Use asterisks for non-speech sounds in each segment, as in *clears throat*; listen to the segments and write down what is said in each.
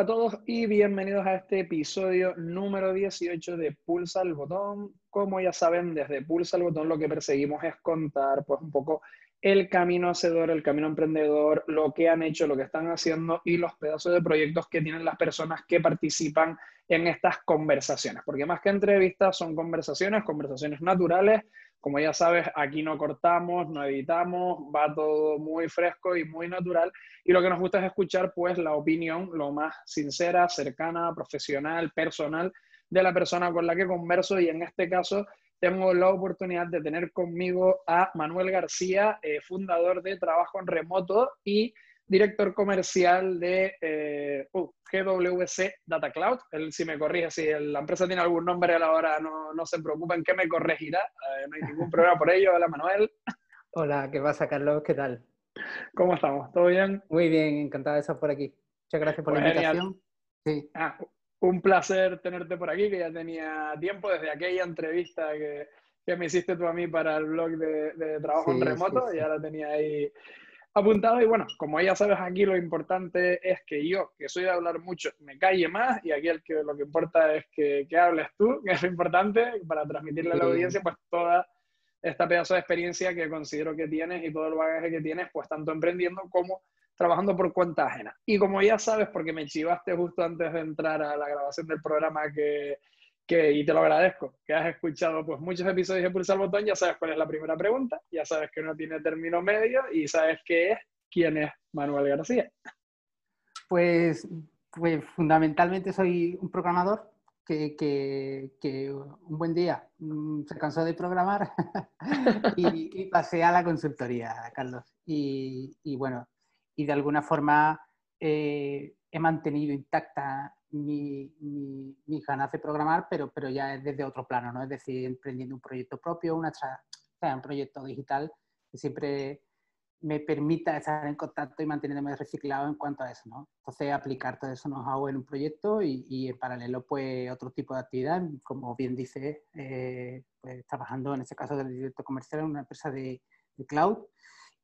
Hola a todos y bienvenidos a este episodio número 18 de Pulsa el Botón. Como ya saben, desde Pulsa el Botón lo que perseguimos es contar pues un poco el camino hacedor, el camino emprendedor, lo que han hecho, lo que están haciendo y los pedazos de proyectos que tienen las personas que participan en estas conversaciones. Porque más que entrevistas son conversaciones, conversaciones naturales. Como ya sabes, aquí no cortamos, no editamos, va todo muy fresco y muy natural. Y lo que nos gusta es escuchar pues la opinión lo más sincera, cercana, profesional, personal de la persona con la que converso y en este caso tengo la oportunidad de tener conmigo a Manuel García, eh, fundador de Trabajo en Remoto y director comercial de eh, uh, GWC Data Cloud. Él si me corrige, si la empresa tiene algún nombre a la hora, no, no se preocupen que me corregirá. Eh, no hay ningún *laughs* problema por ello. Hola Manuel. Hola, ¿qué pasa Carlos? ¿Qué tal? ¿Cómo estamos? ¿Todo bien? Muy bien, encantado de estar por aquí. Muchas gracias por la pues invitación. Sí. Ah, un placer tenerte por aquí, que ya tenía tiempo desde aquella entrevista que, que me hiciste tú a mí para el blog de, de trabajo en remoto, ya la tenía ahí apuntado. Y bueno, como ya sabes, aquí lo importante es que yo, que soy de hablar mucho, me calle más y aquí el que, lo que importa es que, que hables tú, *laughs* que es lo importante para transmitirle a la audiencia pues toda esta pedazo de experiencia que considero que tienes y todo el bagaje que tienes, pues tanto emprendiendo como trabajando por cuenta ajena. Y como ya sabes, porque me chivaste justo antes de entrar a la grabación del programa que, y te lo agradezco, que has escuchado pues muchos episodios de Pulsar Botón, ya sabes cuál es la primera pregunta, ya sabes que no tiene término medio y sabes qué es, quién es Manuel García. Pues, pues fundamentalmente soy un programador que, que, que un buen día mm, se cansó de programar *laughs* y, y, pasé a la consultoría, Carlos. Y, y bueno, y de alguna forma eh, he mantenido intacta mi, mi, ganas de programar, pero, pero ya desde otro plano, ¿no? Es decir, emprendiendo un proyecto propio, una, un proyecto digital que siempre me permita estar en contacto y mantenerme reciclado en cuanto a eso, ¿no? Entonces, aplicar todo eso nos hago en un proyecto y, y, en paralelo, pues, otro tipo de actividad, como bien dice, eh, pues, trabajando en este caso del directo comercial en una empresa de, de cloud,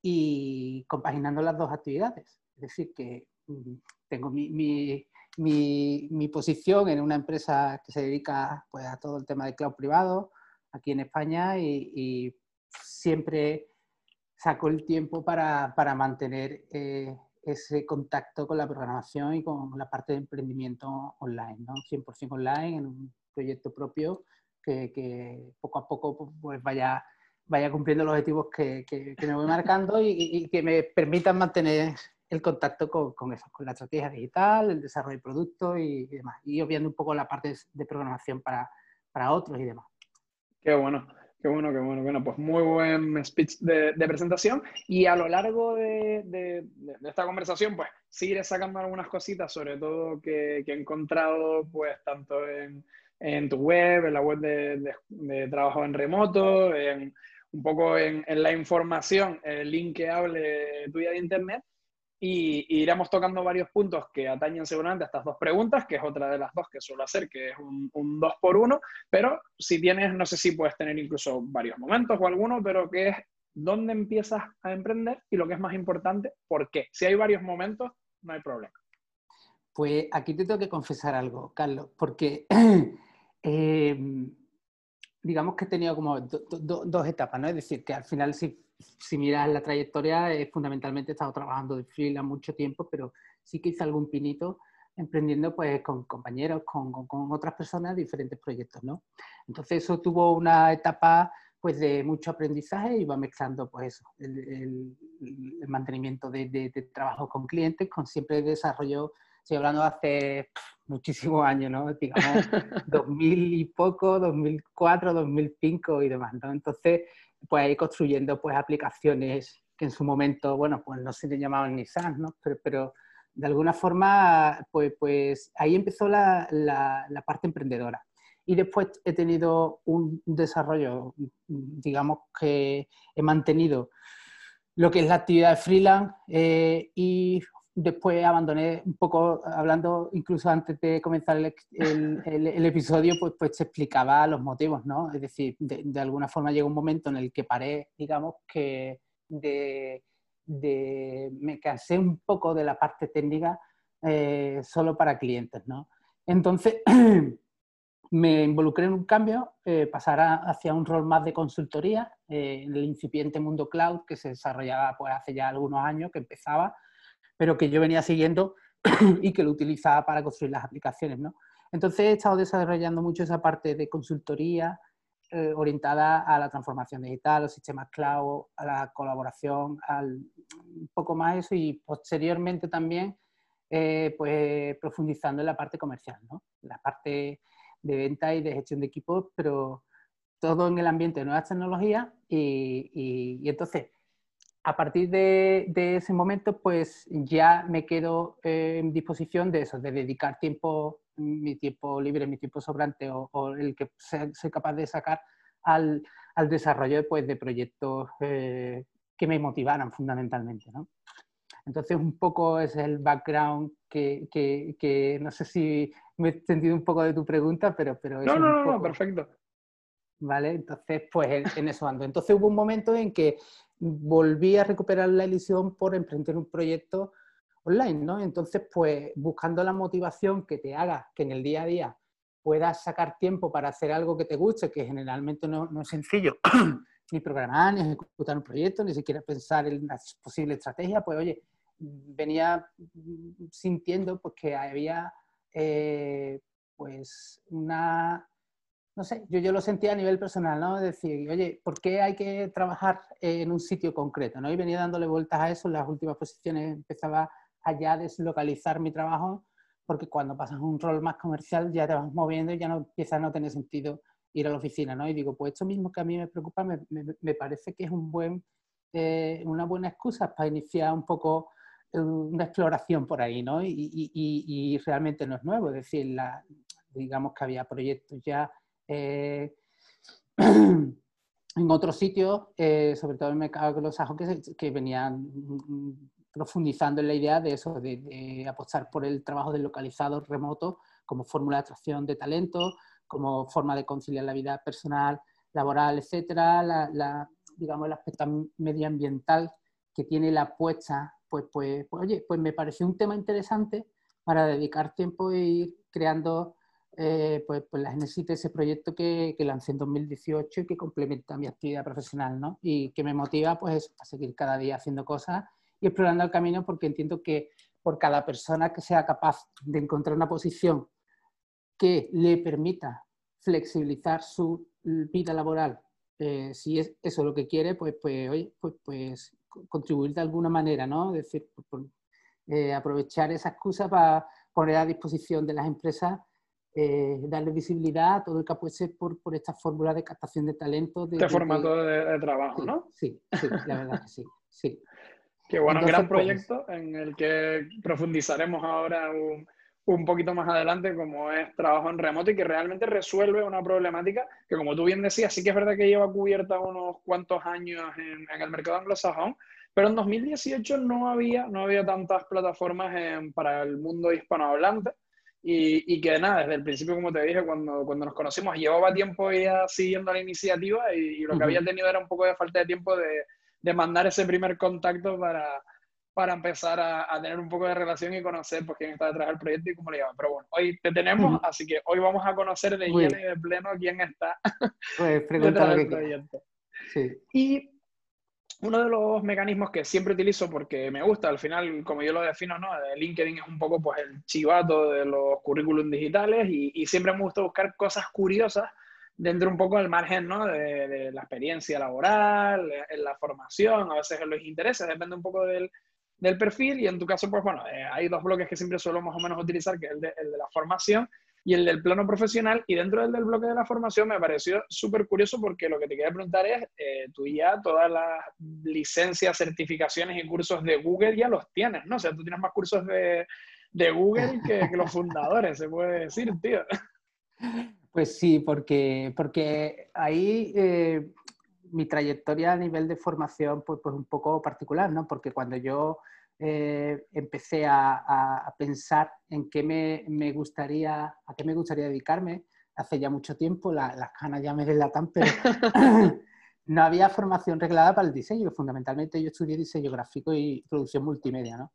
y compaginando las dos actividades. Es decir, que mm, tengo mi, mi, mi, posición en una empresa que se dedica pues, a todo el tema de cloud privado aquí en España y, siempre saco el tiempo para, para mantener eh, ese contacto con la programación y con la parte de emprendimiento online, ¿no? 100% online en un proyecto propio que, que poco a poco pues, vaya vaya cumpliendo los objetivos que, que, me voy marcando y, y, que me permitan mantener el contacto con, con, con la estrategia digital, el desarrollo de productos y, demás. Y obviando un poco la parte de programación para, para otros y demás. Qué bueno. Qué bueno, qué bueno. Bueno, pues muy buen speech de, presentación. Y a lo largo de, de, esta conversación, pues seguiré sacando algunas cositas, sobre todo que, que he encontrado, pues tanto en, en, tu web, en la web de, trabajo en remoto, en, un poco en, la información, el linkeable tuya de Internet, y, iremos tocando varios puntos que atañen seguramente a estas dos preguntas, que es otra de las dos que suelo hacer, que es un, dos por uno, pero si tienes, no sé si puedes tener incluso varios momentos o alguno, pero que es dónde empiezas a emprender y lo que es más importante, ¿por qué? Si hay varios momentos, no hay problema. Pues aquí te tengo que confesar algo, Carlos, porque *clears throat* eh, digamos que he tenido como dos etapas, ¿no? Es decir, que al final si, si miras la trayectoria, eh, fundamentalmente he estado trabajando de freelance mucho tiempo, pero sí que hice algún pinito emprendiendo pues con compañeros, con, con, otras personas, diferentes proyectos, ¿no? Entonces eso tuvo una etapa pues de mucho aprendizaje va mezclando pues eso, el, el, el mantenimiento de, de, de, trabajo con clientes, con siempre desarrollo estoy hablando hace muchísimos años, ¿no? Digamos, *laughs* 2000 y poco, 2004, 2005 y demás, ¿no? Entonces, pues ahí construyendo pues aplicaciones que en su momento, bueno, pues no se le llamaban ni SaaS, ¿no? Pero, pero, de alguna forma, pues, pues ahí empezó la, la, la, parte emprendedora. Y después he tenido un desarrollo, digamos que he mantenido lo que es la actividad de freelance eh, y después abandoné un poco, hablando incluso antes de comenzar el, episodio, pues, pues te explicaba los motivos, ¿no? Es decir, de, de, alguna forma llegó un momento en el que paré, digamos, que de, de, me cansé un poco de la parte técnica eh, solo para clientes, ¿no? Entonces, *clears throat* me involucré en un cambio, eh, pasar hacia un rol más de consultoría eh, en el incipiente mundo cloud que se desarrollaba pues, hace ya algunos años, que empezaba, pero que yo venía siguiendo *clears throat* y que lo utilizaba para construir las aplicaciones. ¿no? Entonces he estado desarrollando mucho esa parte de consultoría eh, orientada a la transformación digital, los sistemas cloud, a la colaboración, al, un poco más eso y posteriormente también pues profundizando en la parte comercial, ¿no? la parte de venta y de gestión de equipos, pero todo en el ambiente de nuevas tecnologías y, entonces a partir de, ese momento, pues ya me quedo eh, en disposición de eso, de dedicar tiempo, mi tiempo libre, mi tiempo sobrante o, el que sea, soy capaz de sacar al, desarrollo pues, de proyectos eh, que me motivaran fundamentalmente. ¿no? Entonces, un poco es el background que, que, no sé si me he sentido un poco de tu pregunta, pero... pero no, no, no, perfecto. ¿Vale? Entonces, pues en eso ando. Entonces hubo un momento en que volví a recuperar la ilusión por emprender un proyecto online, ¿no? Entonces, pues buscando la motivación que te haga que en el día a día puedas sacar tiempo para hacer algo que te guste, que generalmente no, es sencillo, *clears throat* ni programar, ni ejecutar un proyecto, ni siquiera pensar en una posible estrategia, pues oye, venía sintiendo pues, que había eh, pues una, no sé, yo, yo lo sentía a nivel personal, ¿no? Decir, oye, ¿por qué hay que trabajar en un sitio concreto? ¿no? Y venía dándole vueltas a eso, en las últimas posiciones empezaba a deslocalizar mi trabajo, porque cuando pasas un rol más comercial ya te vas moviendo y ya no empieza a no tener sentido ir a la oficina, ¿no? Y digo, pues esto mismo que a mí me preocupa, me, me, parece que es un buen, eh, una buena excusa para iniciar un poco una exploración por ahí, ¿no? Y, realmente no es nuevo, es decir, la, digamos que había proyectos ya eh, *clears throat* en otros sitios, eh, sobre todo en el mercado anglosajo, que, que venían profundizando en la idea de eso, de, apostar por el trabajo deslocalizado remoto como fórmula de atracción de talento, como forma de conciliar la vida personal, laboral, etcétera, la, digamos, el aspecto medioambiental que tiene la apuesta pues, pues, pues, oye, pues me pareció un tema interesante para dedicar tiempo e ir creando eh, pues, pues la génesis de ese proyecto que, que, lancé en 2018 y que complementa mi actividad profesional, ¿no? Y que me motiva pues a seguir cada día haciendo cosas y explorando el camino porque entiendo que por cada persona que sea capaz de encontrar una posición que le permita flexibilizar su vida laboral, eh, si es eso lo que quiere, pues, pues, pues, pues contribuir de alguna manera, ¿no? Es decir, eh, aprovechar esa excusa para poner a disposición de las empresas, eh, darle visibilidad a todo el que apueste por, por esta fórmula de captación de talento. De, este formato de, trabajo, ¿no? Sí, sí, la verdad que sí. sí. *laughs* Qué bueno, un gran pues, proyecto en el que profundizaremos ahora un, un poquito más adelante, como es trabajo en remoto y que realmente resuelve una problemática que, como tú bien decías, sí que es verdad que lleva cubierta unos cuantos años en, el mercado anglosajón, pero en 2018 no había, no había tantas plataformas para el mundo hispanohablante. Y, y, que nada, desde el principio, como te dije, cuando, cuando nos conocimos, llevaba tiempo ya siguiendo la iniciativa y, lo que había tenido era un poco de falta de tiempo de, de mandar ese primer contacto para, para empezar a, tener un poco de relación y conocer pues, quién está detrás del proyecto y cómo le llaman. Pero bueno, hoy te tenemos, así que hoy vamos a conocer de lleno y de pleno quién está pues, *laughs* detrás del proyecto. Sí. Y uno de los mecanismos que siempre utilizo porque me gusta, al final, como yo lo defino, ¿no? LinkedIn es un poco pues, el chivato de los currículums digitales y, y siempre me gusta buscar cosas curiosas dentro un poco del margen ¿no? de, de, la experiencia laboral, en la formación, a veces en los intereses, depende un poco del, del perfil y en tu caso, pues bueno, eh, hay dos bloques que siempre suelo más o menos utilizar, que es el de, el de, la formación y el del plano profesional. Y dentro del, del bloque de la formación me pareció súper curioso porque lo que te quería preguntar es, eh, tú ya todas las licencias, certificaciones y cursos de Google ya los tienes, ¿no? O sea, tú tienes más cursos de, de Google que, los fundadores, se puede decir, tío. Pues sí, porque, porque ahí... Eh mi trayectoria a nivel de formación, pues, pues un poco particular, ¿no? Porque cuando yo eh, empecé a, pensar en qué me, me, gustaría, a qué me gustaría dedicarme, hace ya mucho tiempo, las canas ya me delatan, pero *laughs* *laughs* no había formación reglada para el diseño. Fundamentalmente yo estudié diseño gráfico y producción multimedia, ¿no?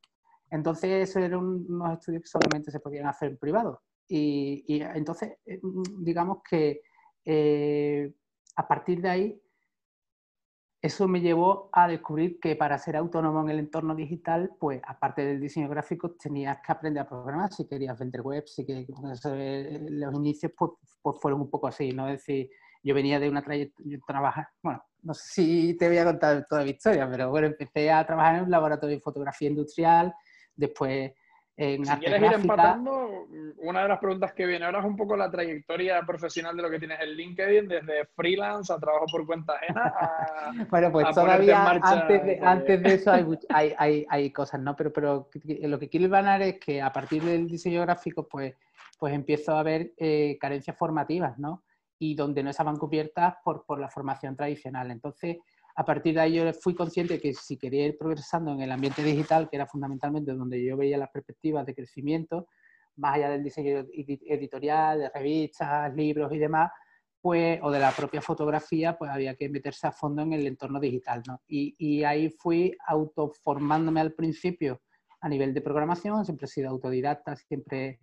Entonces, eso eran unos estudios que solamente se podían hacer en privado. Y, y entonces, eh, digamos que eh, a partir de ahí, eso me llevó a descubrir que para ser autónomo en el entorno digital, pues aparte del diseño gráfico, tenías que aprender a programar si querías vender web, si que los inicios pues, pues, fueron un poco así, ¿no? Es decir, yo venía de una trayectoria, trabajar, bueno, no sé si te voy a contar toda mi historia, pero bueno, empecé a trabajar en un laboratorio de fotografía industrial, después en si quieres ir empatando, una de las preguntas que viene ahora es un poco la trayectoria profesional de lo que tienes en LinkedIn, desde freelance a trabajo por cuenta ajena. A, *laughs* bueno, pues todavía antes, de, antes de eso *laughs* hay, hay, hay, cosas, ¿no? Pero, pero lo que quiero ganar es que a partir del diseño gráfico, pues, pues empiezo a ver eh, carencias formativas, ¿no? Y donde no estaban cubiertas por, por la formación tradicional. Entonces, a partir de ahí yo fui consciente que si quería ir progresando en el ambiente digital, que era fundamentalmente donde yo veía las perspectivas de crecimiento, más allá del diseño editorial, de revistas, libros y demás, pues, o de la propia fotografía, pues había que meterse a fondo en el entorno digital. ¿no? Y, y, ahí fui autoformándome al principio a nivel de programación, siempre he sido autodidacta, siempre,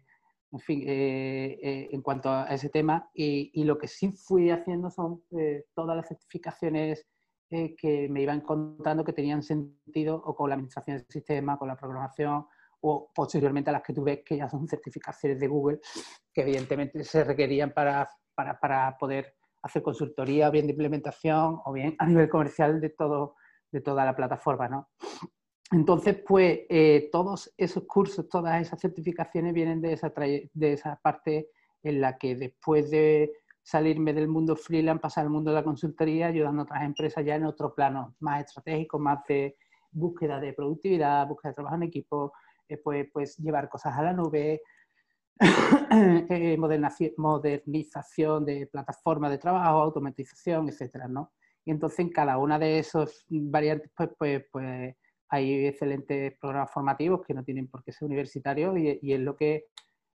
en fin, eh, eh, en cuanto a ese tema. Y, y, lo que sí fui haciendo son eh, todas las certificaciones eh, que me iban contando que tenían sentido o con la administración del sistema, con la programación o posteriormente a las que tú ves que ya son certificaciones de Google que evidentemente se requerían para, para, para poder hacer consultoría, bien de implementación o bien a nivel comercial de, todo, de toda la plataforma. ¿no? Entonces, pues eh, todos esos cursos, todas esas certificaciones vienen de esa, de esa parte en la que después de salirme del mundo freelance, pasar al mundo de la consultoría, ayudando a otras empresas ya en otro plano más estratégico, más de búsqueda de productividad, búsqueda de trabajo en equipo, eh, pues, pues, llevar cosas a la nube, *coughs* eh, modernización de plataformas de trabajo, automatización, etcétera, ¿no? Y entonces en cada una de esas variantes, pues, pues, pues hay excelentes programas formativos que no tienen por qué ser universitarios y, y es lo que,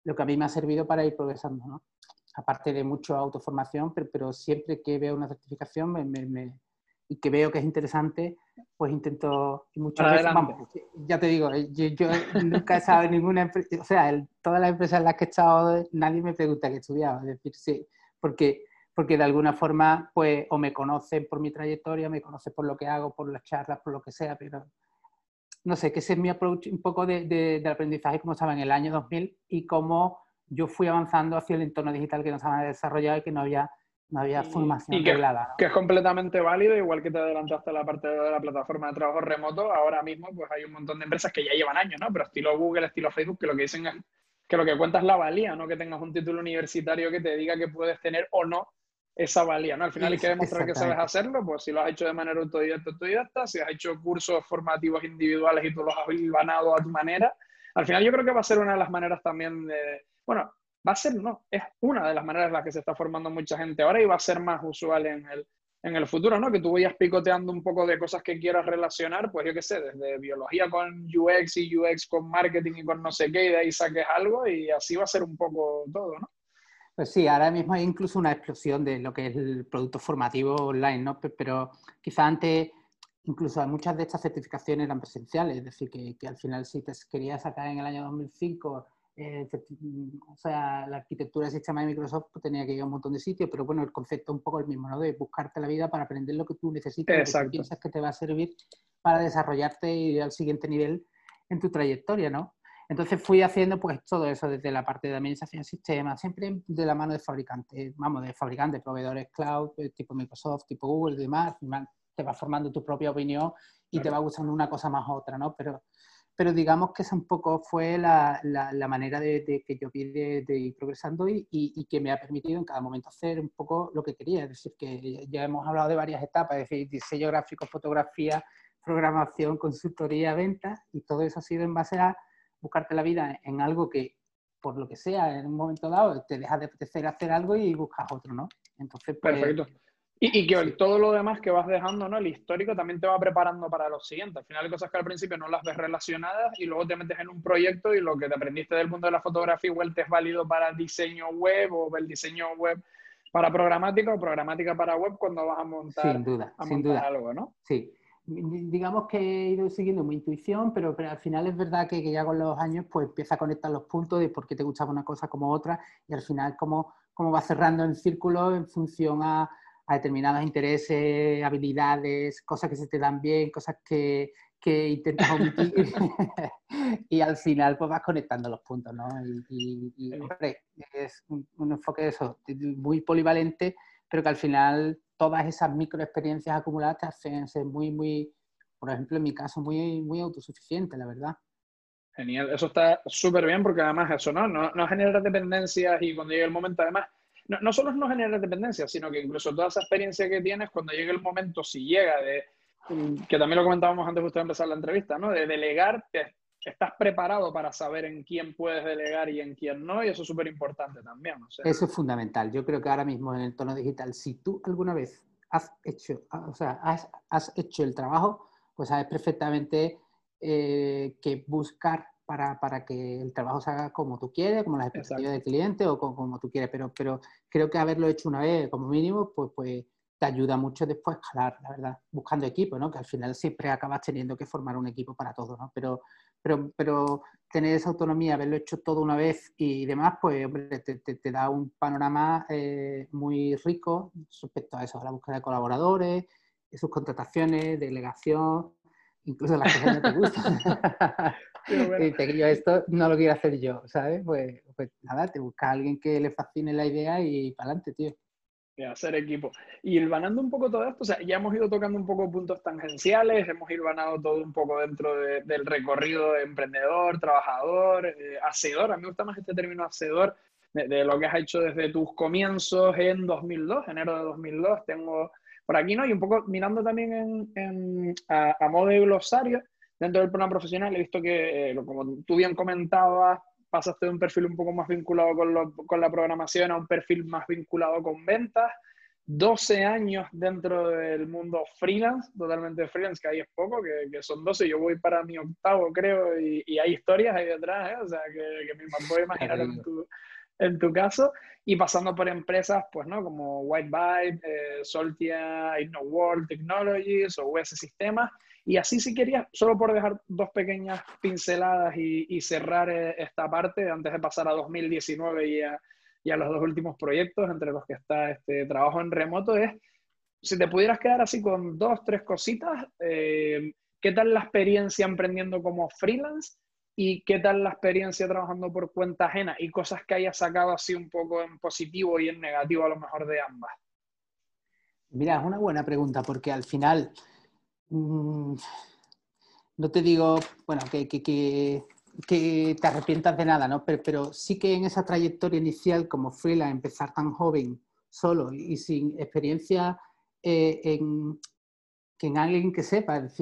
lo que a mí me ha servido para ir progresando, ¿no? Aparte de mucho autoformación, pero, pero siempre que veo una certificación me, y que veo que es interesante, pues intento, y muchas veces, vamos, ya te digo, eh, yo, nunca he estado en ninguna empresa, o sea, todas las empresas en las que he estado, nadie me pregunta qué he estudiado, es decir, sí, porque, porque de alguna forma, pues, o me conocen por mi trayectoria, me conocen por lo que hago, por las charlas, por lo que sea, pero no sé, que ese es mi approach un poco de, de, aprendizaje, como estaba en el año 2000 y cómo yo fui avanzando hacia el entorno digital que nos había desarrollado y que no había, no había formación y que, que, es completamente válido, igual que te adelantaste a la parte de la plataforma de trabajo remoto, ahora mismo pues hay un montón de empresas que ya llevan años, ¿no? Pero estilo Google, estilo Facebook, que lo que dicen es que lo que cuenta es la valía, no que tengas un título universitario que te diga que puedes tener o no esa valía, ¿no? Al final hay que demostrar que sabes hacerlo, pues si lo has hecho de manera autodidacta, autodidacta, si has hecho cursos formativos individuales y tú los has ganado a tu manera, al final yo creo que va a ser una de las maneras también de, bueno, va a ser, no, es una de las maneras en las que se está formando mucha gente ahora y va a ser más usual en el, en el futuro, ¿no? Que tú vayas picoteando un poco de cosas que quieras relacionar, pues yo qué sé, desde biología con UX y UX con marketing y con no sé qué, y de ahí saques algo y así va a ser un poco todo, ¿no? Pues sí, ahora mismo hay incluso una explosión de lo que es el producto formativo online, ¿no? Pero quizá antes, incluso muchas de estas certificaciones eran presenciales, es decir, que, que al final si te querías sacar en el año 2005 eh, o sea, la arquitectura del sistema de Microsoft pues, tenía que ir a un montón de sitios, pero bueno, el concepto es un poco el mismo, ¿no? De buscarte la vida para aprender lo que tú necesitas, lo que piensas que te va a servir para desarrollarte y ir al siguiente nivel en tu trayectoria, ¿no? Entonces fui haciendo pues todo eso desde la parte de administración de sistemas, siempre de la mano de fabricantes, vamos, de fabricantes, proveedores cloud, eh, tipo Microsoft, tipo Google y demás, te vas formando tu propia opinión y te va gustando una cosa más otra, ¿no? Pero pero digamos que esa un poco fue la, la, manera de, que yo vi de, ir progresando y, y, que me ha permitido en cada momento hacer un poco lo que quería. Es decir, que ya hemos hablado de varias etapas, es decir, diseño gráfico, fotografía, programación, consultoría, ventas, y todo eso ha sido en base a buscarte la vida en algo que, por lo que sea, en un momento dado te deja de apetecer hacer algo y buscas otro, ¿no? Entonces, pues, Perfecto. Y, que todo lo demás que vas dejando, ¿no? El histórico también te va preparando para lo siguiente. Al final hay cosas que al principio no las ves relacionadas y luego te metes en un proyecto y lo que te aprendiste del mundo de la fotografía igual te es válido para diseño web o el diseño web para programática o programática para web cuando vas a montar, sin duda, sin duda. algo, ¿no? Sí. digamos que he ido siguiendo mi intuición, pero, pero al final es verdad que, ya con los años pues empieza a conectar los puntos de por qué te gustaba una cosa como otra y al final cómo, cómo va cerrando el círculo en función a, a determinados intereses, habilidades, cosas que se te dan bien, cosas que, que intentas omitir *laughs* *laughs* y al final pues vas conectando los puntos, ¿no? Y, y, es un, enfoque de eso, muy polivalente, pero que al final todas esas microexperiencias acumuladas te hacen ser muy, muy, por ejemplo, en mi caso, muy, muy autosuficiente, la verdad. Genial, eso está súper bien porque además eso, ¿no? ¿no? No genera dependencias y cuando llegue el momento, además, no, no solo no genera dependencias, sino que incluso toda esa experiencia que tienes, cuando llegue el momento, si llega de, que también lo comentábamos antes justo de empezar la entrevista, ¿no? De delegar, estás preparado para saber en quién puedes delegar y en quién no, y eso es súper importante también. Eso es fundamental. Yo creo que ahora mismo en el tono digital, si tú alguna vez has hecho, o sea, has, has hecho el trabajo, pues sabes perfectamente eh, que buscar para, para, que el trabajo se haga como tú quieres, como las expectativas del cliente o como, como, tú quieres, pero, pero creo que haberlo hecho una vez como mínimo, pues, pues te ayuda mucho después a escalar, la verdad, buscando equipo, ¿no? Que al final siempre acabas teniendo que formar un equipo para todo, ¿no? Pero, pero, pero tener esa autonomía, haberlo hecho todo una vez y demás, pues, hombre, te, te, da un panorama eh, muy rico respecto a eso, a la búsqueda de colaboradores, sus contrataciones, delegación, incluso las cosas que no te gustan. *laughs* y dice que yo esto no lo quiero hacer yo, ¿sabes? Pues, pues nada, te busca a alguien que le fascine la idea y para adelante, tío. hacer equipo. Y el vanando un poco todo esto, o sea, ya hemos ido tocando un poco puntos tangenciales, hemos ido vanando todo un poco dentro del recorrido de emprendedor, trabajador, eh, hacedor. A mí me gusta más este término hacedor, de, de, lo que has hecho desde tus comienzos en 2002, enero de 2002. Tengo por aquí, ¿no? Y un poco mirando también en, a, modo de glosario, dentro del programa profesional, he visto que, eh, como tú bien comentabas, pasaste de un perfil un poco más vinculado con, con, la programación a un perfil más vinculado con ventas. 12 años dentro del mundo freelance, totalmente freelance, que ahí es poco, que, que son 12, yo voy para mi octavo, creo, y, y hay historias ahí detrás, ¿eh? o sea, que, que me puedo imaginar en tu, en tu caso, y pasando por empresas, pues, ¿no? Como Whitebyte, eh, Soltia, World Technologies o US Sistemas. Y así si querías, solo por dejar dos pequeñas pinceladas y, cerrar eh, esta parte antes de pasar a 2019 y a, y a, los dos últimos proyectos, entre los que está este trabajo en remoto, es si te pudieras quedar así con dos, tres cositas, eh, ¿qué tal la experiencia emprendiendo como freelance? ¿Y qué tal la experiencia trabajando por cuenta ajena? Y cosas que hayas sacado así un poco en positivo y en negativo a lo mejor de ambas. Mira, es una buena pregunta porque al final, mm, no te digo, bueno, que, que, te arrepientas de nada, ¿no? Pero, sí que en esa trayectoria inicial como freelance, empezar tan joven, solo y sin experiencia eh, en, en alguien que sepa, es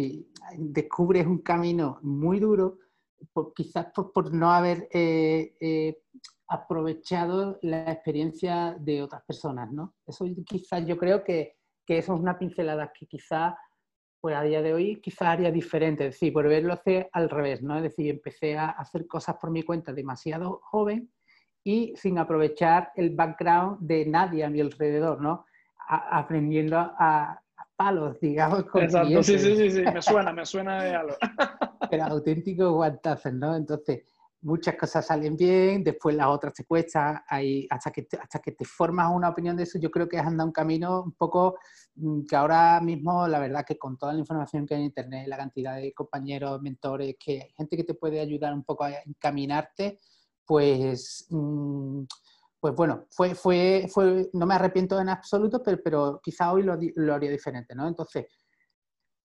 descubres un camino muy duro quizás por, no haber eh, eh, aprovechado la experiencia de otras personas, ¿no? Eso quizás yo creo que, que, eso es una pincelada que quizás pues a día de hoy quizás haría diferente, es decir, por verlo hacer al revés, ¿no? Es decir, empecé a hacer cosas por mi cuenta demasiado joven y sin aprovechar el background de nadie a mi alrededor, ¿no? aprendiendo a, palos, digamos. Exacto, sí, sí, sí, sí, me suena, me suena de algo. *laughs* Pero auténtico guantazos, ¿no? Entonces, muchas cosas salen bien, después las otras te cuesta, hay, hasta, que te, hasta que te formas una opinión de eso, yo creo que has andado un camino un poco mm, que ahora mismo, la verdad que con toda la información que hay en Internet, la cantidad de compañeros, mentores, que hay gente que te puede ayudar un poco a encaminarte, pues... Mm, pues bueno, fue, fue, fue, no me arrepiento en absoluto, pero, pero quizá hoy lo, lo haría diferente, ¿no? Entonces,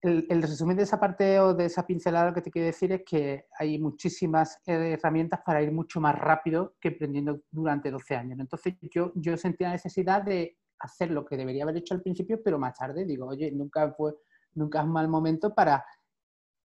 el, resumen de esa parte o de esa pincelada que te quiero decir es que hay muchísimas herramientas para ir mucho más rápido que aprendiendo durante 12 años. Entonces yo, yo sentí la necesidad de hacer lo que debería haber hecho al principio, pero más tarde digo, oye, nunca, fue, nunca es un mal momento para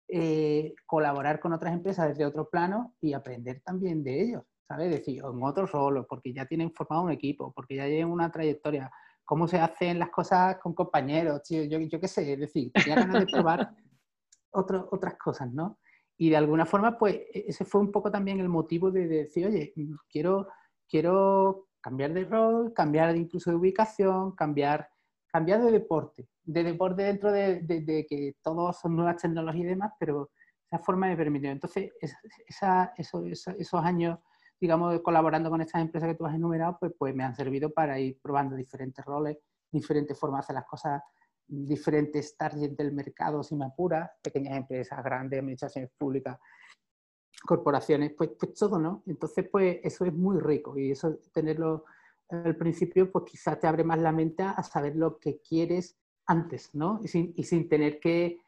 eh, colaborar con otras empresas desde otro plano y aprender también de ellos, ¿sabes? Decir, en otro rol, porque ya tienen formado un equipo, porque ya llevan una trayectoria, cómo se hacen las cosas con compañeros, tío, yo, yo qué sé, es decir, tenía ganas de probar *laughs* otras cosas, ¿no? Y de alguna forma, pues e, ese fue un poco también el motivo de, decir, oye, quiero, quiero cambiar de rol, cambiar incluso de ubicación, cambiar, cambiar de deporte, de deporte dentro de, de, que todos son nuevas tecnologías y demás, pero esa forma me permitió. Entonces, esa, esos, esos años, digamos, colaborando con estas empresas que tú has enumerado, pues, pues me han servido para ir probando diferentes roles, diferentes formas de hacer las cosas, diferentes targets del mercado, si me apuras, pequeñas empresas, grandes administraciones públicas, corporaciones, pues, pues todo, ¿no? Entonces, pues eso es muy rico y eso tenerlo al principio, pues quizás te abre más la mente a saber lo que quieres antes, ¿no? Y sin, y sin tener que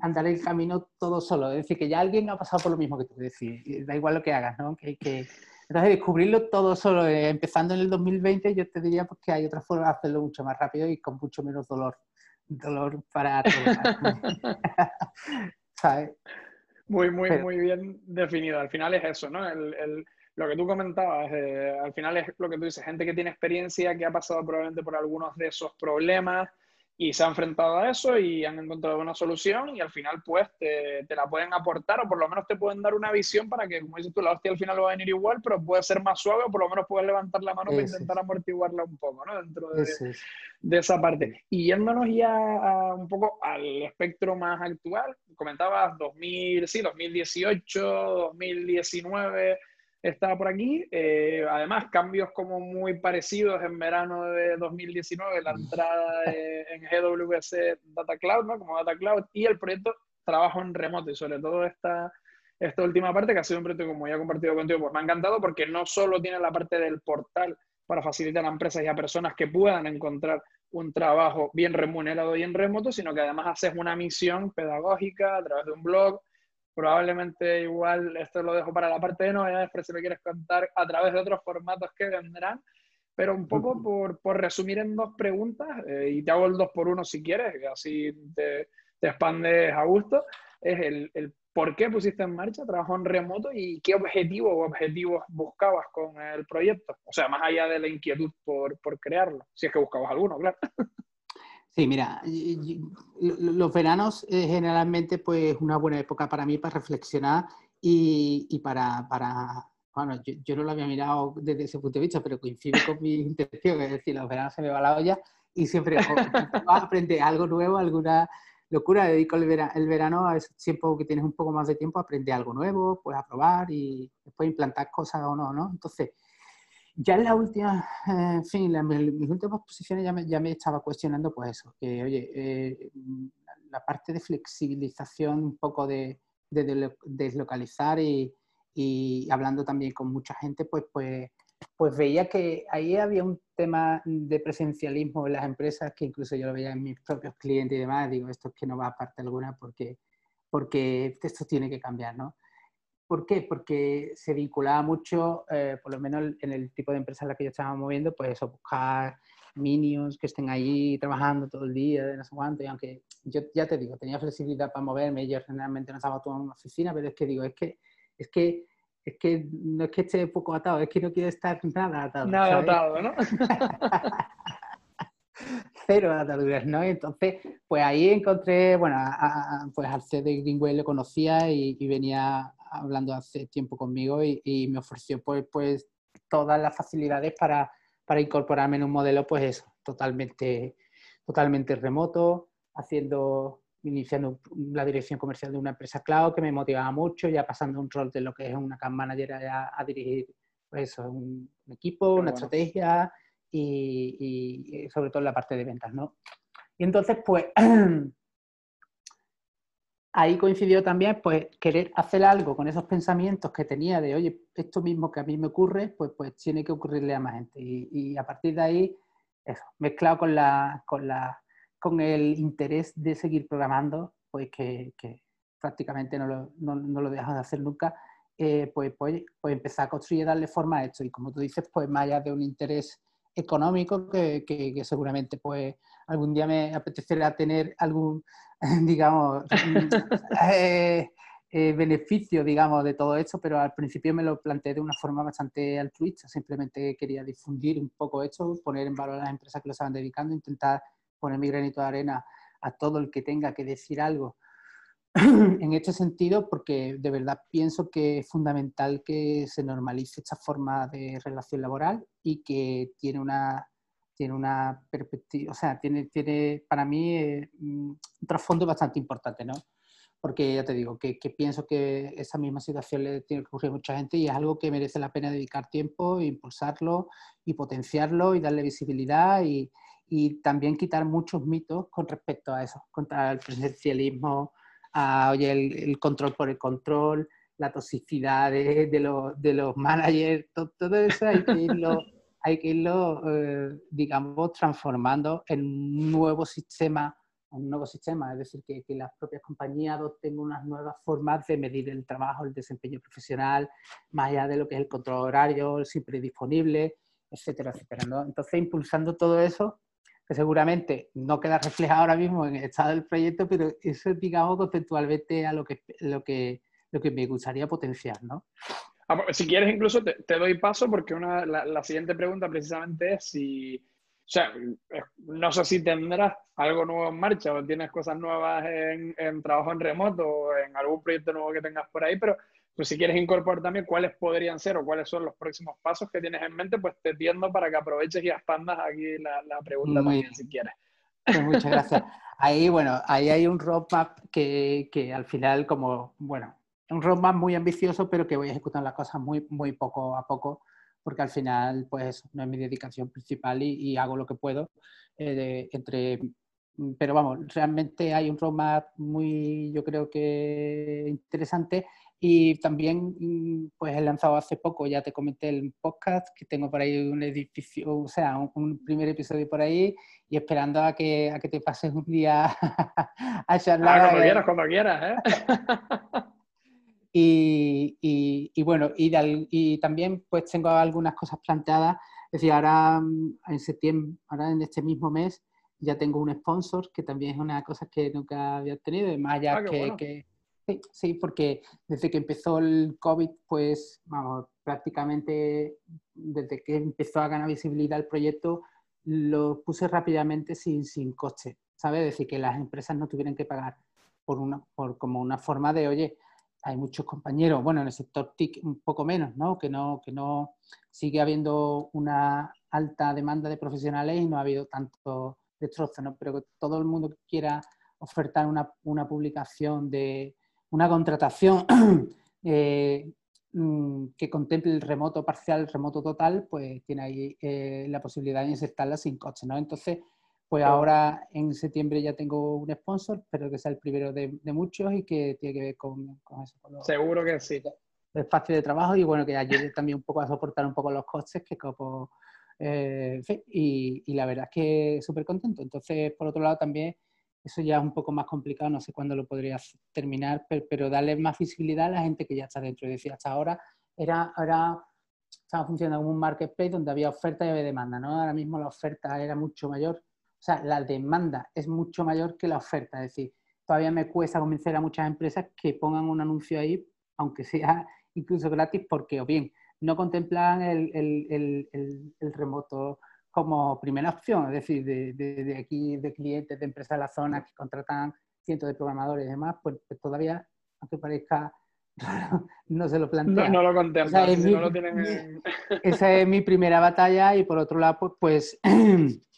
andar el camino todo solo. Es decir, que ya alguien ha pasado por lo mismo que tú, decís, da igual lo que hagas, ¿no? Que, que... Entonces, descubrirlo todo solo, eh, empezando en el 2020, yo te diría pues, que hay otra forma de hacerlo mucho más rápido y con mucho menos dolor. Dolor para. *laughs* ¿Sabes? Muy, muy, muy bien definido. Al final es eso, ¿no? El, el, lo que tú comentabas, eh, al final es lo que tú dices, gente que tiene experiencia, que ha pasado probablemente por algunos de esos problemas y se ha enfrentado a eso y han encontrado una solución y al final pues te, te, la pueden aportar o por lo menos te pueden dar una visión para que, como dices tú, la hostia al final va a venir igual, pero puede ser más suave o por lo menos puedes levantar la mano para intentar amortiguarla un poco, ¿no? Dentro de, de, esa parte. Y yéndonos ya un poco al espectro más actual, comentabas 2000, sí, 2018, 2019 estaba por aquí. Eh, además, cambios como muy parecidos en verano de 2019, la entrada en GWS Data Cloud, ¿no? Como Data Cloud, y el proyecto trabajo en remoto, y sobre todo esta, esta última parte, que ha sido un proyecto, como ya he compartido contigo, pues me ha encantado porque no solo tiene la parte del portal para facilitar a empresas y a personas que puedan encontrar un trabajo bien remunerado y en remoto, sino que además haces una misión pedagógica a través de un blog, probablemente igual esto lo dejo para la parte de novedades, pero si lo quieres contar a través de otros formatos que vendrán. Pero un poco por, por resumir en dos preguntas, eh, y te hago el dos por uno si quieres, que así te, te expandes a gusto, es el, el, por qué pusiste en marcha trabajo en remoto y qué objetivo o objetivos buscabas con el proyecto. O sea, más allá de la inquietud por, por crearlo, si es que buscabas alguno, claro. *laughs* Sí, mira, los veranos es generalmente pues una buena época para mí para reflexionar y, para, para, bueno, yo, no lo había mirado desde ese punto de vista, pero coincide con mi *laughs* intención, es decir, los veranos se me va la olla y siempre *laughs* aprender algo nuevo, alguna locura, dedico el, verano, el verano a ese que tienes un poco más de tiempo aprender algo nuevo, pues a probar y después implantar cosas o no, ¿no? Entonces, ya en la última, eh, en fin, en mis últimas posiciones ya me, ya me, estaba cuestionando pues eso, que oye, eh, la parte de flexibilización, un poco de, de, deslocalizar y, y, hablando también con mucha gente, pues, pues, pues veía que ahí había un tema de presencialismo en las empresas que incluso yo lo veía en mis propios clientes y demás, digo, esto es que no va a parte alguna porque, porque esto tiene que cambiar, ¿no? ¿Por qué? Porque se vinculaba mucho, eh, por lo menos en el tipo de empresa en la que yo estaba moviendo, pues eso, buscar minions que estén allí trabajando todo el día, de no sé cuánto, y aunque yo ya te digo, tenía flexibilidad para moverme, yo generalmente no estaba todo en una oficina, pero es que digo, es que, es que, es que no es que esté poco atado, es que no quiero estar *laughs* nada atado. Nada atado, ¿no? *laughs* Cero ataduras, ¿no? Entonces, pues ahí encontré, bueno, pues al C de Greenway lo conocía y, y venía hablando hace tiempo conmigo y, me ofreció pues, pues todas las facilidades para, para, incorporarme en un modelo pues eso, totalmente, totalmente remoto, haciendo, iniciando la dirección comercial de una empresa cloud que me motivaba mucho, ya pasando un rol de lo que es una account manager a, a dirigir pues eso, un, equipo, una estrategia y, y, sobre todo la parte de ventas, ¿no? Y entonces pues *clears throat* ahí coincidió también, pues, querer hacer algo con esos pensamientos que tenía de, oye, esto mismo que a mí me ocurre, pues, pues tiene que ocurrirle a más gente. Y, a partir de ahí, eso, mezclado con, la, con, la, con el interés de seguir programando, pues que, prácticamente no lo, no lo dejas de hacer nunca, eh, pues, pues, pues empezar a construir y darle forma a esto. Y como tú dices, pues más allá de un interés económico que, que, que seguramente pues algún día me apetecerá tener algún, *laughs* digamos, *laughs* eh, eh, beneficio, digamos, de todo esto, pero al principio me lo planteé de una forma bastante altruista, simplemente quería difundir un poco esto, poner en valor a las empresas que lo estaban dedicando, intentar poner mi granito de arena a todo el que tenga que decir algo. *clears throat* En este sentido, porque de verdad pienso que es fundamental que se normalice esta forma de relación laboral y que tiene una tiene una perspectiva, o sea, tiene, tiene para mí eh, un trasfondo bastante importante, ¿no? Porque ya te digo, que, pienso que esa misma situación le tiene que ocurrir a mucha gente y es algo que merece la pena dedicar tiempo, impulsarlo y potenciarlo y darle visibilidad y, y también quitar muchos mitos con respecto a eso, contra el presencialismo, a, oye, el, control por el control, la toxicidad de, de, de los managers, todo, eso hay que irlo *laughs* hay que irlo, eh, digamos, transformando en un nuevo sistema, un nuevo sistema, es decir, que, que, las propias compañías adopten unas nuevas formas de medir el trabajo, el desempeño profesional, más allá de lo que es el control horario, el siempre disponible, etcétera, etcétera. ¿no? Entonces, impulsando todo eso, que seguramente no queda reflejado ahora mismo en el estado del proyecto, pero eso, digamos, conceptualmente a lo que, lo que, lo que me gustaría potenciar, ¿no? Ah, pues, si quieres, incluso te, doy paso porque una, la, siguiente pregunta precisamente es si, o sea, eh, no sé si tendrás algo nuevo en marcha o tienes cosas nuevas en, en trabajo en remoto o en algún proyecto nuevo que tengas por ahí, pero pues si quieres incorporar también cuáles podrían ser o cuáles son los próximos pasos que tienes en mente, pues te tiendo para que aproveches y expandas aquí la, la pregunta también, si quieres. Pues muchas gracias. *laughs* Ahí, bueno, ahí hay un roadmap que, que al final, como, bueno, un roadmap muy ambicioso, pero que voy ejecutando las cosas muy, muy poco a poco, porque al final, pues, no es mi dedicación principal y, hago lo que puedo. Eh, entre, pero vamos, realmente hay un roadmap muy, yo creo que interesante y también, pues, he lanzado hace poco, ya te comenté el podcast, que tengo por ahí un edificio, o sea, un, primer episodio por ahí y esperando a que, a que te pases un día *laughs* a charlar. Ah, como quieras, como quieras, ¿eh? *laughs* Y, bueno, y, y, también pues tengo algunas cosas planteadas. Es decir, ahora mm, en septiembre, ahora en este mismo mes, ya tengo un sponsor, que también es una cosa que nunca había tenido, más allá ah, que, sí, sí, porque desde que empezó el COVID, pues vamos, prácticamente desde que empezó a ganar visibilidad el proyecto, lo puse rápidamente sin, sin coste, ¿sabes? Es decir, que las empresas no tuvieran que pagar por una, por como una forma de, oye, hay muchos compañeros, bueno, en el sector TIC un poco menos, ¿no? Que no, que no sigue habiendo una alta demanda de profesionales y no ha habido tanto destrozo, ¿no? Pero que todo el mundo que quiera ofertar una, una publicación de una contratación *clears throat* eh, mm, que contemple el remoto parcial, el remoto total, pues tiene ahí eh, la posibilidad de insertarla sin coche, ¿no? Entonces, pues ahora en septiembre ya tengo un sponsor, espero que sea el primero de, muchos y que tiene que ver con, eso. Seguro que sí. El espacio de trabajo y bueno, que ayude también un poco a soportar un poco los costes, que como... Eh, y, y, la verdad es que súper contento. Entonces, por otro lado, también eso ya es un poco más complicado, no sé cuándo lo podría terminar, pero, darle más visibilidad a la gente que ya está dentro. Es decir, hasta ahora era, ahora estaba funcionando como un marketplace donde había oferta y había demanda, ¿no? Ahora mismo la oferta era mucho mayor o sea, la demanda es mucho mayor que la oferta. Es decir, todavía me cuesta convencer a muchas empresas que pongan un anuncio ahí, aunque sea *laughs* incluso gratis, porque o bien no contemplan el, el, el, el remoto como primera opción, es decir, de, de, aquí, de clientes, de empresas de la zona que contratan cientos de programadores y demás, pues, pues todavía, aunque parezca *laughs* raro, no se lo plantean. No, lo contemplan, si no lo tienen Esa es mi primera batalla y por otro lado, pues, pues *clears throat*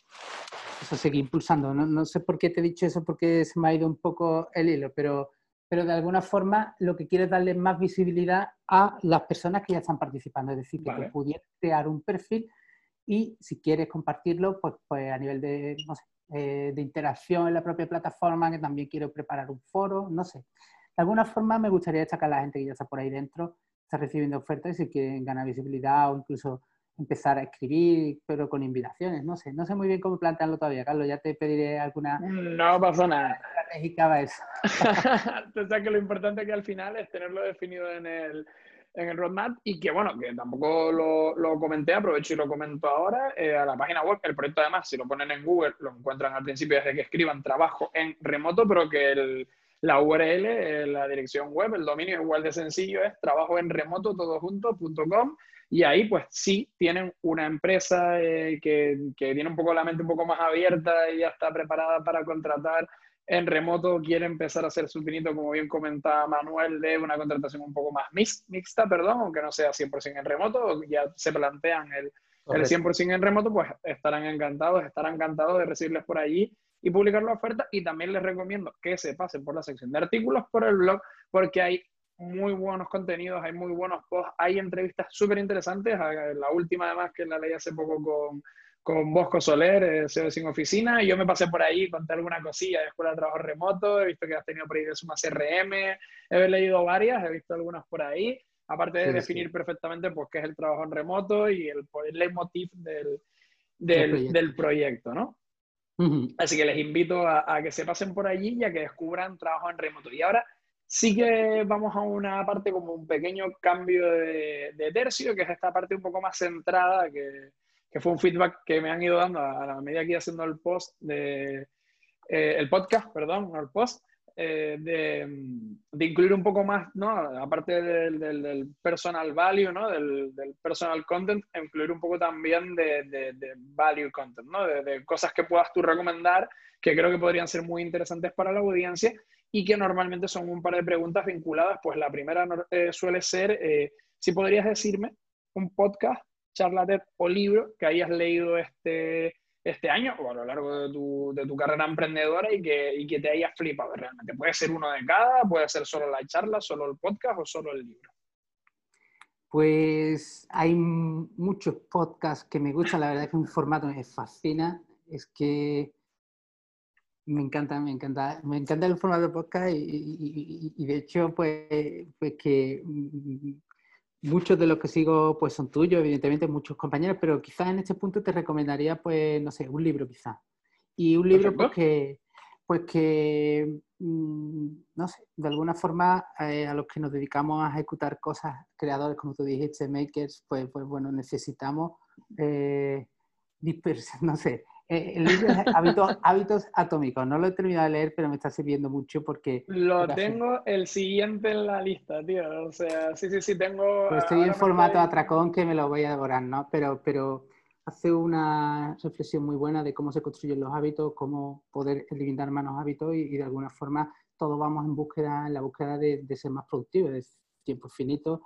eso seguir impulsando. No, no, sé por qué te he dicho eso, porque se me ha ido un poco el hilo, pero, pero de alguna forma lo que quiero es darle más visibilidad a las personas que ya están participando. Es decir, que pudieras crear un perfil y si quieres compartirlo, pues, pues a nivel de, no sé, eh, de interacción en la propia plataforma, que también quiero preparar un foro, no sé. De alguna forma me gustaría destacar a la gente que ya está por ahí dentro, está recibiendo ofertas y si quieren ganar visibilidad o incluso empezar a escribir, pero con invitaciones, no sé, no sé muy bien cómo plantearlo todavía, Carlos, ya te pediré alguna... No pasa nada. Estratégica eso. *laughs* Entonces, que lo importante que al final es tenerlo definido en el, en el roadmap y que, bueno, que tampoco lo, lo comenté, aprovecho y lo comento ahora, eh, a la página web, el proyecto además, si lo ponen en Google, lo encuentran al principio desde que escriban trabajo en remoto, pero que el, la URL, eh, la dirección web, el dominio es igual de sencillo, es trabajo en remoto todo y ahí pues sí tienen una empresa eh, que, que, tiene un poco la mente un poco más abierta y ya está preparada para contratar en remoto, quiere empezar a hacer su como bien comentaba Manuel, de una contratación un poco más mixta, perdón, aunque no sea 100% en remoto, ya se plantean el, el 100% en remoto, pues estarán encantados, estarán encantados de recibirles por allí y publicar la oferta. Y también les recomiendo que se pasen por la sección de artículos, por el blog, porque hay muy buenos contenidos, hay muy buenos posts, hay entrevistas súper interesantes. La última, además, que la leí hace poco con, con Bosco Soler, eh, CEO Sin Oficina, y yo me pasé por ahí, conté alguna cosilla de Escuela de Trabajo Remoto, he visto que has tenido por ahí de Suma CRM, he leído varias, he visto algunas por ahí, aparte de definir perfectamente pues, qué es el trabajo en remoto y el, el leitmotiv del, del, proyecto. ¿no? Así que les invito a, a, que se pasen por allí y a que descubran trabajo en remoto. Y ahora Sí que vamos a una parte como un pequeño cambio de, tercio, que es esta parte un poco más centrada, que, que, fue un feedback que me han ido dando a, la medida que iba haciendo el post de eh, el podcast, perdón, no el post, eh, de, de, incluir un poco más, ¿no? Aparte del, del, personal value, ¿no? Del, del, personal content, incluir un poco también de, de value content, ¿no? De, cosas que puedas tú recomendar que creo que podrían ser muy interesantes para la audiencia y que normalmente son un par de preguntas vinculadas. Pues la primera eh, suele ser, eh, si podrías decirme un podcast, charla o libro que hayas leído este, este año o a lo largo de tu, de tu carrera emprendedora y que, y que te hayas flipado realmente. Puede ser uno de cada, puede ser solo la charla, solo el podcast o solo el libro. Pues hay muchos podcasts que me gustan, la verdad es que un formato me fascina, es que me encanta, me encanta, me encanta el formato de podcast y, y, de hecho, pues, pues que mm, muchos de los que sigo pues son tuyos, evidentemente muchos compañeros, pero quizás en este punto te recomendaría, pues, no sé, un libro quizás. Y un libro pues que, pues que, mm, no sé, de alguna forma eh, a los que nos dedicamos a ejecutar cosas, creadores, como tú dijiste, makers, pues, pues bueno, necesitamos eh, *laughs* no sé, eh, el libro es hábitos, Atómicos. No lo he terminado de leer, pero me está sirviendo mucho porque... Lo tengo el siguiente en la lista, tío. O sea, sí, sí, sí, tengo... Pues estoy en formato atracón que me lo voy a devorar, ¿no? Pero, pero hace una reflexión muy buena de cómo se construyen los hábitos, cómo poder eliminar malos hábitos y, de alguna forma todos vamos en búsqueda, en la búsqueda de, de ser más productivos, de tiempo finito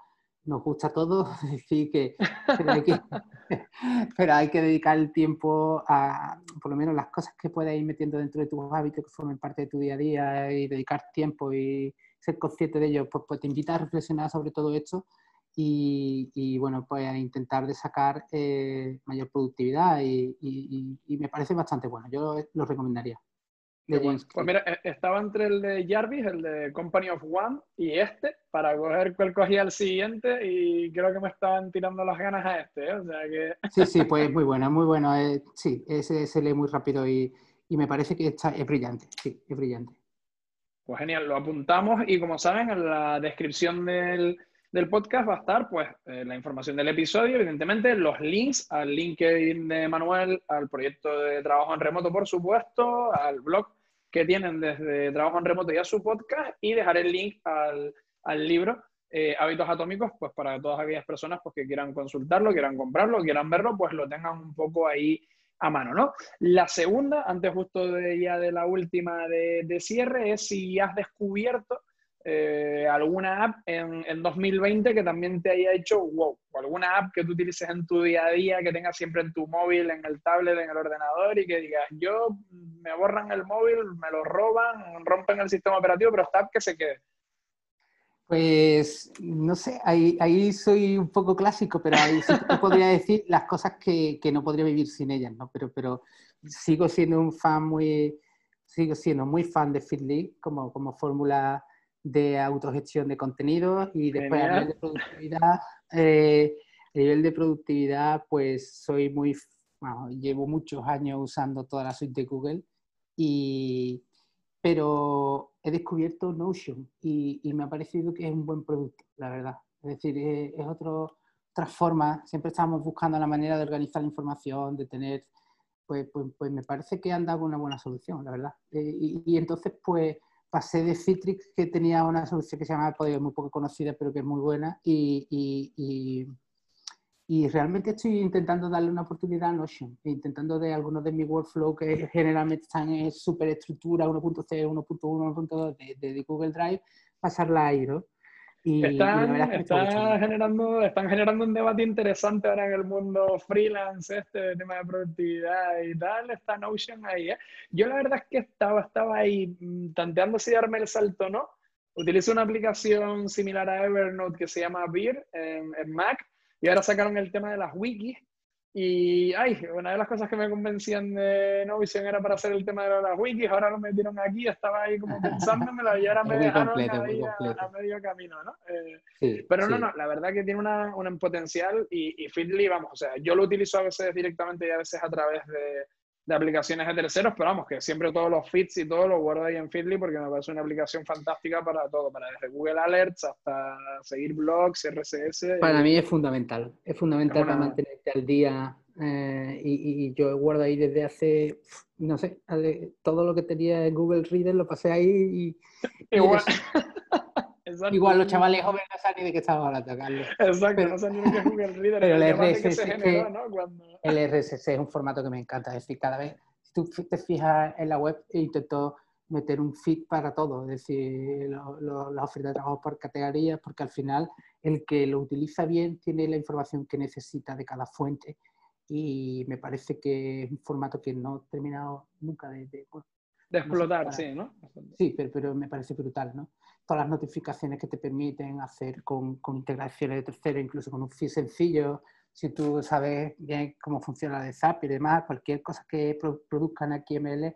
nos gusta todo, *laughs* decir que pero hay que, *laughs* *laughs* pero hay que dedicar el tiempo a, por lo menos, las cosas que puedas ir metiendo dentro de tus hábitos que formen parte de tu día a día y dedicar tiempo y ser consciente de ello, pues, pues te invita a reflexionar sobre todo esto y, y bueno, pues a intentar de sacar eh, mayor productividad y, y, y, me parece bastante bueno, yo lo recomendaría. Pues mira, e, estaba entre el de Jarvis, el de Company of One, y este, para coger cuál cogía el siguiente, y creo que me estaban tirando las ganas a este, ¿eh? o sea que... *laughs* Sí, sí, pues muy bueno, muy bueno. Eh, sí, ese se lee muy rápido y, y, me parece que está, es brillante, sí, es brillante. Pues genial, lo apuntamos y como saben, en la descripción del, del podcast va a estar pues eh, la información del episodio, evidentemente, los links al LinkedIn de Manuel, al proyecto de trabajo en remoto, por supuesto, al blog que tienen desde Trabajo en Remoto y a su podcast y dejaré el link al, al libro eh, Hábitos Atómicos, pues para todas aquellas personas pues, que quieran consultarlo, quieran comprarlo, quieran verlo, pues lo tengan un poco ahí a mano, ¿no? La segunda, antes justo de ya de la última de, de cierre, es si has descubierto eh, alguna app en, en, 2020 que también te haya hecho wow, o alguna app que tú utilices en tu día a día, que tengas siempre en tu móvil, en el tablet, en el ordenador y que digas, yo me borran el móvil, me lo roban, rompen el sistema operativo, pero esta app que se quede. Pues no sé, ahí, ahí soy un poco clásico, pero ahí sí te podría *laughs* decir las cosas que, que, no podría vivir sin ellas, ¿no? Pero, pero sigo siendo un fan muy, sigo siendo muy fan de Feedly como, como fórmula de autogestión de contenidos y después a nivel de productividad, eh, a nivel de productividad, pues soy muy, bueno, llevo muchos años usando toda la suite de Google, y, pero he descubierto Notion y, y me ha parecido que es un buen producto, la verdad. Es decir, es, otro, otra forma, siempre estamos buscando la manera de organizar la información, de tener, pues, pues, pues me parece que han dado una buena solución, la verdad. Eh, y, y entonces, pues pasé de Citrix, que tenía una solución que se llama Podio, muy poco conocida, pero que es muy buena, y, y, y, realmente estoy intentando darle una oportunidad a Notion, intentando de algunos de mis workflows que generalmente están en superestructura 1.0, 1.1, 1.2 de, de, Google Drive, pasarla a Airo. Están, generando, están generando un debate interesante ahora en el mundo freelance, este tema de productividad y tal, está Notion ahí. ¿eh? Yo la verdad es que estaba, estaba ahí mm, tanteando si darme el salto no. Utilizo una aplicación similar a Evernote que se llama Beer en, en Mac y ahora sacaron el tema de las wikis y, ay, una de las cosas que me convencían de Novision era para hacer el tema de las wikis, ahora lo metieron aquí, estaba ahí como pensándomelo y ahora *laughs* me dejaron ahí a, medio camino, ¿no? Eh, pero no, no, la verdad que tiene una, un potencial y, y Feedly, vamos, o sea, yo lo utilizo a veces directamente y a veces a través de, de aplicaciones de terceros, pero vamos, que siempre todos los feeds y todo lo guardo ahí en Feedly porque me parece una aplicación fantástica para todo, para desde Google Alerts hasta seguir blogs, RSS. Para mí es fundamental, es fundamental para mantenerte al día eh, y, yo guardo ahí desde hace, no sé, todo lo que tenía en Google Reader lo pasé ahí y... Igual. *laughs* Igual los chavales jóvenes no saben ni de qué estamos hablando, Carlos. Exacto, no saben ni de qué es Google Reader. Pero el RSS, el RSS es un formato que me encanta. Es decir, cada vez, si tú te fijas en la web, intento meter un feed para todo, es decir, las ofertas de trabajo por categorías, porque al final el que lo utiliza bien tiene la información que necesita de cada fuente y me parece que es un formato que no he terminado nunca de, de, explotar, sí, ¿no? Sí, pero, pero me parece brutal, ¿no? Todas las notificaciones que te permiten hacer con, con integraciones de terceros, incluso con un feed sencillo, si tú sabes bien cómo funciona de SAP y demás, cualquier cosa que produzcan aquí ML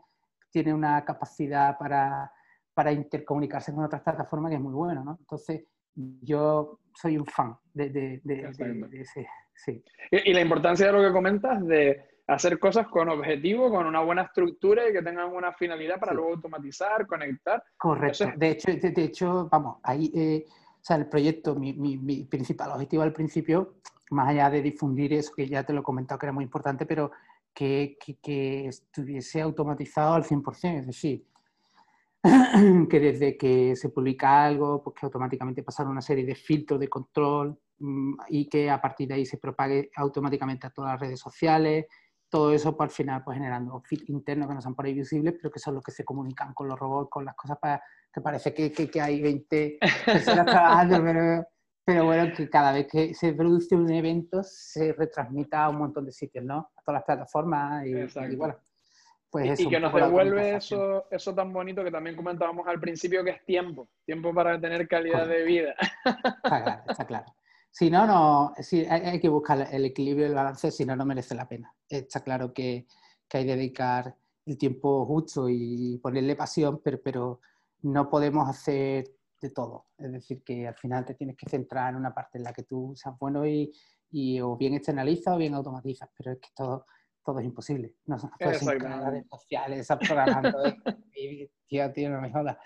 tiene una capacidad para, para intercomunicarse con otras plataformas que es muy bueno, ¿no? Entonces, yo soy un fan de, de, de, ese. Sí. y, la importancia de lo que comentas de hacer cosas con objetivo, con una buena estructura y que tengan una finalidad para luego automatizar, conectar. Correcto. De, hecho, de, hecho, vamos, ahí, eh, o sea, el proyecto, mi, mi, principal objetivo al principio, más allá de difundir eso, que ya te lo he comentado que era muy importante, pero que, que, que estuviese automatizado al 100%, es decir, *clears throat* que desde que se publica algo, pues que automáticamente pasar una serie de filtros de control mm, y que a partir de ahí se propague automáticamente a todas las redes sociales, todo eso pues, al final pues generando feed internos que no son por ahí visibles, pero que son los que se comunican con los robots, con las cosas para que parece que, que, hay 20 personas trabajando, *laughs* pero, pero, bueno, que cada vez que se produce un evento se retransmita a un montón de sitios, ¿no? A todas las plataformas y, y bueno. Pues y, que nos devuelve eso, eso tan bonito que también comentábamos al principio, que es tiempo, tiempo para tener calidad de vida. Está claro, está claro. Si no, no sí, hay, que buscar el equilibrio y el balance, si no, no merece la pena. Está claro que, que hay que dedicar el tiempo justo y ponerle pasión, pero, pero no podemos hacer de todo. Es decir, que al final te tienes que centrar en una parte en la que tú seas bueno y, y o bien externalizas o bien automatizas, pero es que todo, todo es imposible. No son redes sociales, programando. *laughs* y, tío, tío, no me jodas.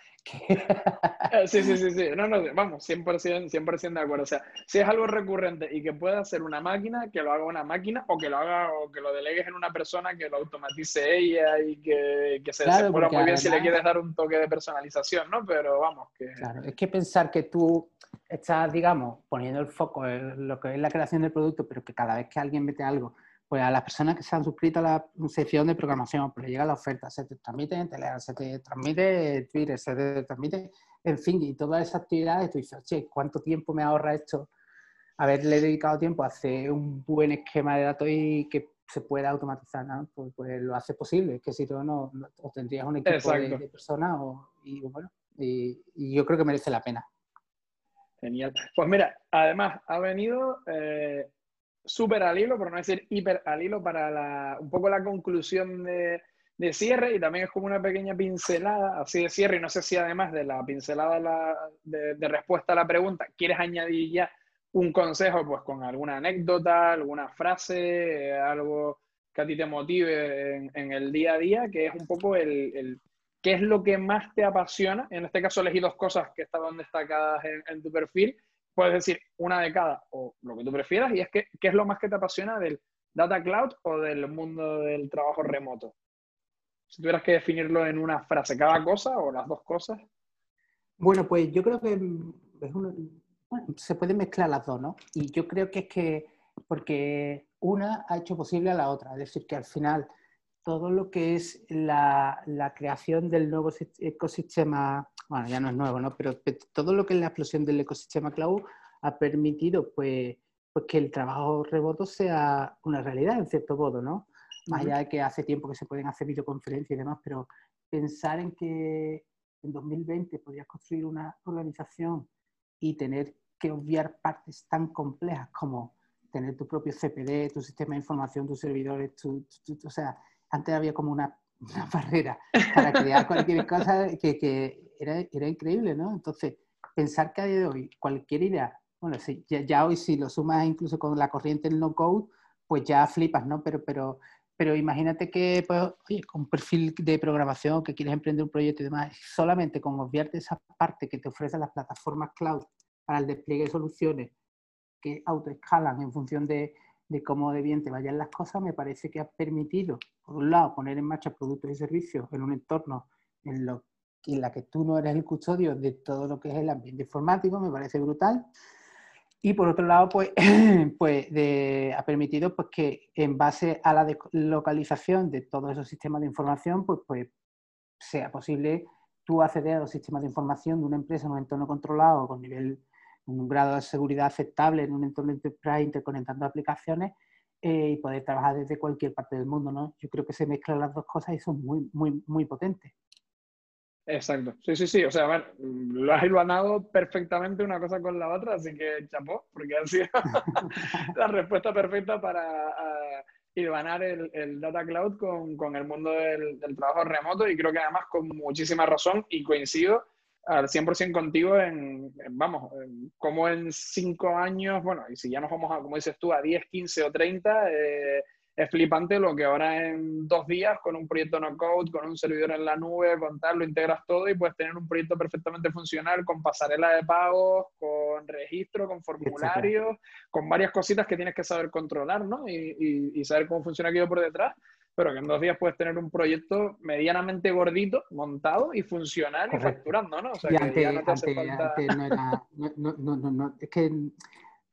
Eh, sí, sí, *laughs* sí, sí. No, no, vamos, 100%, 100 de acuerdo. O sea, si es algo recurrente y que pueda hacer una máquina, que lo haga una máquina o que lo haga o que lo delegues en una persona que lo automatice ella y que, que se claro, muy bien si le quieres dar un toque de personalización, ¿no? Pero vamos, que... Claro, es que pensar que tú estás, digamos, poniendo el foco en lo que es la creación del producto, pero que cada vez que alguien mete algo pues a las personas que se han suscrito a la sección de programación, pues le llega la oferta, se te transmite en Telegram, se te transmite en Twitter, se te transmite en fin, y todas esas actividades, tú dices, oye, ¿cuánto tiempo me ahorra esto? Haberle dedicado tiempo a hacer un buen esquema de datos y que se pueda automatizar, ¿no? pues, pues, lo hace posible, es que si tú no, o tendrías un equipo de, personas o, y bueno, y, yo creo que merece la pena. Genial. Pues mira, además ha venido eh, súper al hilo, por no decir hiper al hilo, para la, un poco la conclusión de, de, cierre y también es como una pequeña pincelada así de cierre y no sé si además de la pincelada la, de, respuesta a la pregunta, quieres añadir ya un consejo pues con alguna anécdota, alguna frase, algo que a ti te motive en, en, el día a día, que es un poco el, el, qué es lo que más te apasiona. En este caso elegí dos cosas que estaban destacadas en, en tu perfil puedes decir una de cada o lo que tú prefieras, y es que, ¿qué es lo más que te apasiona del data cloud o del mundo del trabajo remoto? Si tuvieras que definirlo en una frase, cada cosa o las dos cosas. Bueno, pues yo creo que se pueden mezclar las dos, ¿no? Y yo creo que es que, porque una ha hecho posible a la otra, es decir, que al final todo lo que es la, la creación del nuevo ecosistema bueno, ya no es nuevo, ¿no? Pero todo lo que es la explosión del ecosistema cloud ha permitido, pues, pues que el trabajo remoto sea una realidad, en cierto modo, ¿no? Más allá de que hace tiempo que se pueden hacer videoconferencias y demás, pero pensar en que en 2020 podrías construir una organización y tener que obviar partes tan complejas como tener tu propio CPD, tu sistema de información, tus servidores, o sea, antes había como *laughs* una, barrera para crear cualquier cosa que, era, era, increíble, ¿no? Entonces, pensar que a día de hoy cualquier idea, bueno, ya, ya, hoy si lo sumas incluso con la corriente del no-code, pues ya flipas, ¿no? Pero, pero pero imagínate que, pues, oye, con un perfil de programación, que quieres emprender un proyecto y demás, solamente con obviarte esa parte que te ofrecen las plataformas cloud para el despliegue de soluciones que autoescalan en función de, de cómo de bien te vayan las cosas, me parece que ha permitido, por un lado, poner en marcha productos y servicios en un entorno en, lo, en la que tú no eres el custodio de todo lo que es el ambiente informático, me parece brutal. Y por otro lado, pues, *clears throat* pues ha permitido pues, que en base a la localización de todos esos sistemas de información, pues, pues sea posible tú acceder a los sistemas de información de una empresa en un entorno controlado con nivel, un grado de seguridad aceptable en un entorno enterprise interconectando aplicaciones eh, y poder trabajar desde cualquier parte del mundo, ¿no? Yo creo que se mezclan las dos cosas y son muy, muy, muy potentes. Exacto, sí, sí, sí, o sea, a ver, lo has hilvanado perfectamente una cosa con la otra, así que chapó, porque ha sido *laughs* la respuesta perfecta para uh, hilvanar el, el, Data Cloud con, con el mundo del, del, trabajo remoto. Y creo que además con muchísima razón y coincido al 100% contigo en, vamos, como en cinco años, bueno, y si ya nos vamos a, como dices tú, a 10, 15 o 30, eh, es flipante lo que ahora en dos días, con un proyecto no code, con un servidor en la nube, con tal, lo integras todo y puedes tener un proyecto perfectamente funcional con pasarela de pagos, con registro, con formularios, con varias cositas que tienes que saber controlar, ¿no? Y, y, saber cómo funciona aquello por detrás, pero que en dos días puedes tener un proyecto medianamente gordito, montado y funcional y facturando, ¿no? O sea, que ya no te hace falta... no era... No, no, no, es que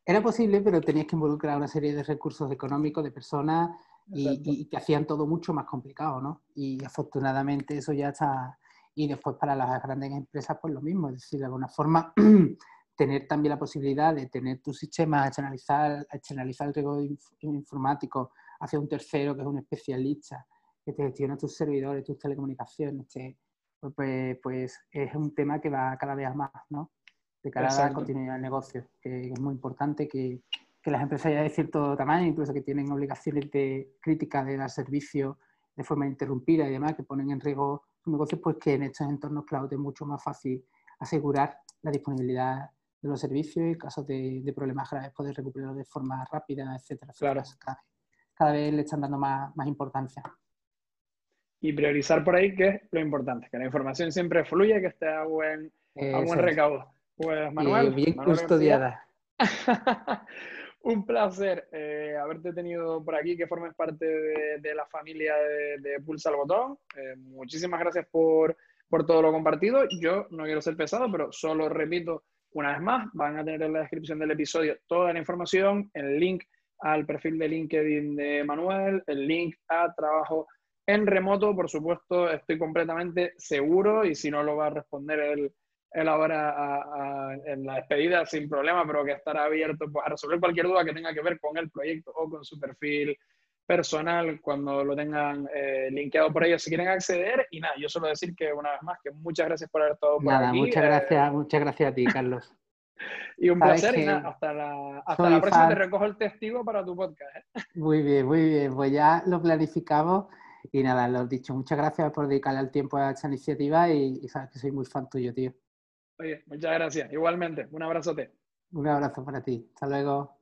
era posible, pero tenías que involucrar una serie de recursos económicos, de personas, y, que hacían todo mucho más complicado, ¿no? Y afortunadamente eso ya está... Y después para las grandes empresas, pues lo mismo, es decir, de alguna forma *clears throat* tener también la posibilidad de tener tu sistema, externalizar, externalizar el riesgo informático hacia un tercero que es un especialista, que te gestiona tus servidores, tus telecomunicaciones, pues, pues, pues es un tema que va cada vez más, ¿no? De cara a la continuidad del negocio, que es muy importante que, que, las empresas ya de cierto tamaño, incluso que tienen obligaciones de crítica de dar servicio de forma interrumpida y demás, que ponen en riesgo su negocio, pues que en estos entornos cloud es mucho más fácil asegurar la disponibilidad de los servicios y en caso de, de, problemas graves poder recuperarlos de forma rápida, etcétera. Claro. Cada, vez le están dando más, más importancia y priorizar por ahí que es lo importante, que la información siempre fluya, que esté a buen, a buen recaudo. Pues Manuel. bien custodiada. *laughs* Un placer eh, haberte tenido por aquí, que formes parte de, la familia de, Pulsa al Botón. Eh, muchísimas gracias por, por todo lo compartido. Yo no quiero ser pesado, pero solo repito una vez más, van a tener en la descripción del episodio toda la información, el link al perfil de LinkedIn de Manuel, el link a trabajo en remoto, por supuesto, estoy completamente seguro y si no lo va a responder el él ahora en la despedida sin problema, pero que estará abierto pues, a resolver cualquier duda que tenga que ver con el proyecto o con su perfil personal cuando lo tengan eh, linkeado por ellos si quieren acceder. Y nada, yo solo decir que una vez más que muchas gracias por haber estado por nada, Muchas eh, gracias, muchas gracias a ti, Carlos. *laughs* y un placer. Y nada, hasta la, hasta la próxima te recojo el testigo para tu podcast. ¿eh? *laughs* Muy bien, muy bien. Pues ya lo planificamos. Y nada, lo dicho, muchas gracias por dedicarle el tiempo a esta iniciativa y, y sabes que soy muy fan tuyo, tío. Oye, muchas gracias. Igualmente, un abrazote. Un abrazo para ti. Hasta luego.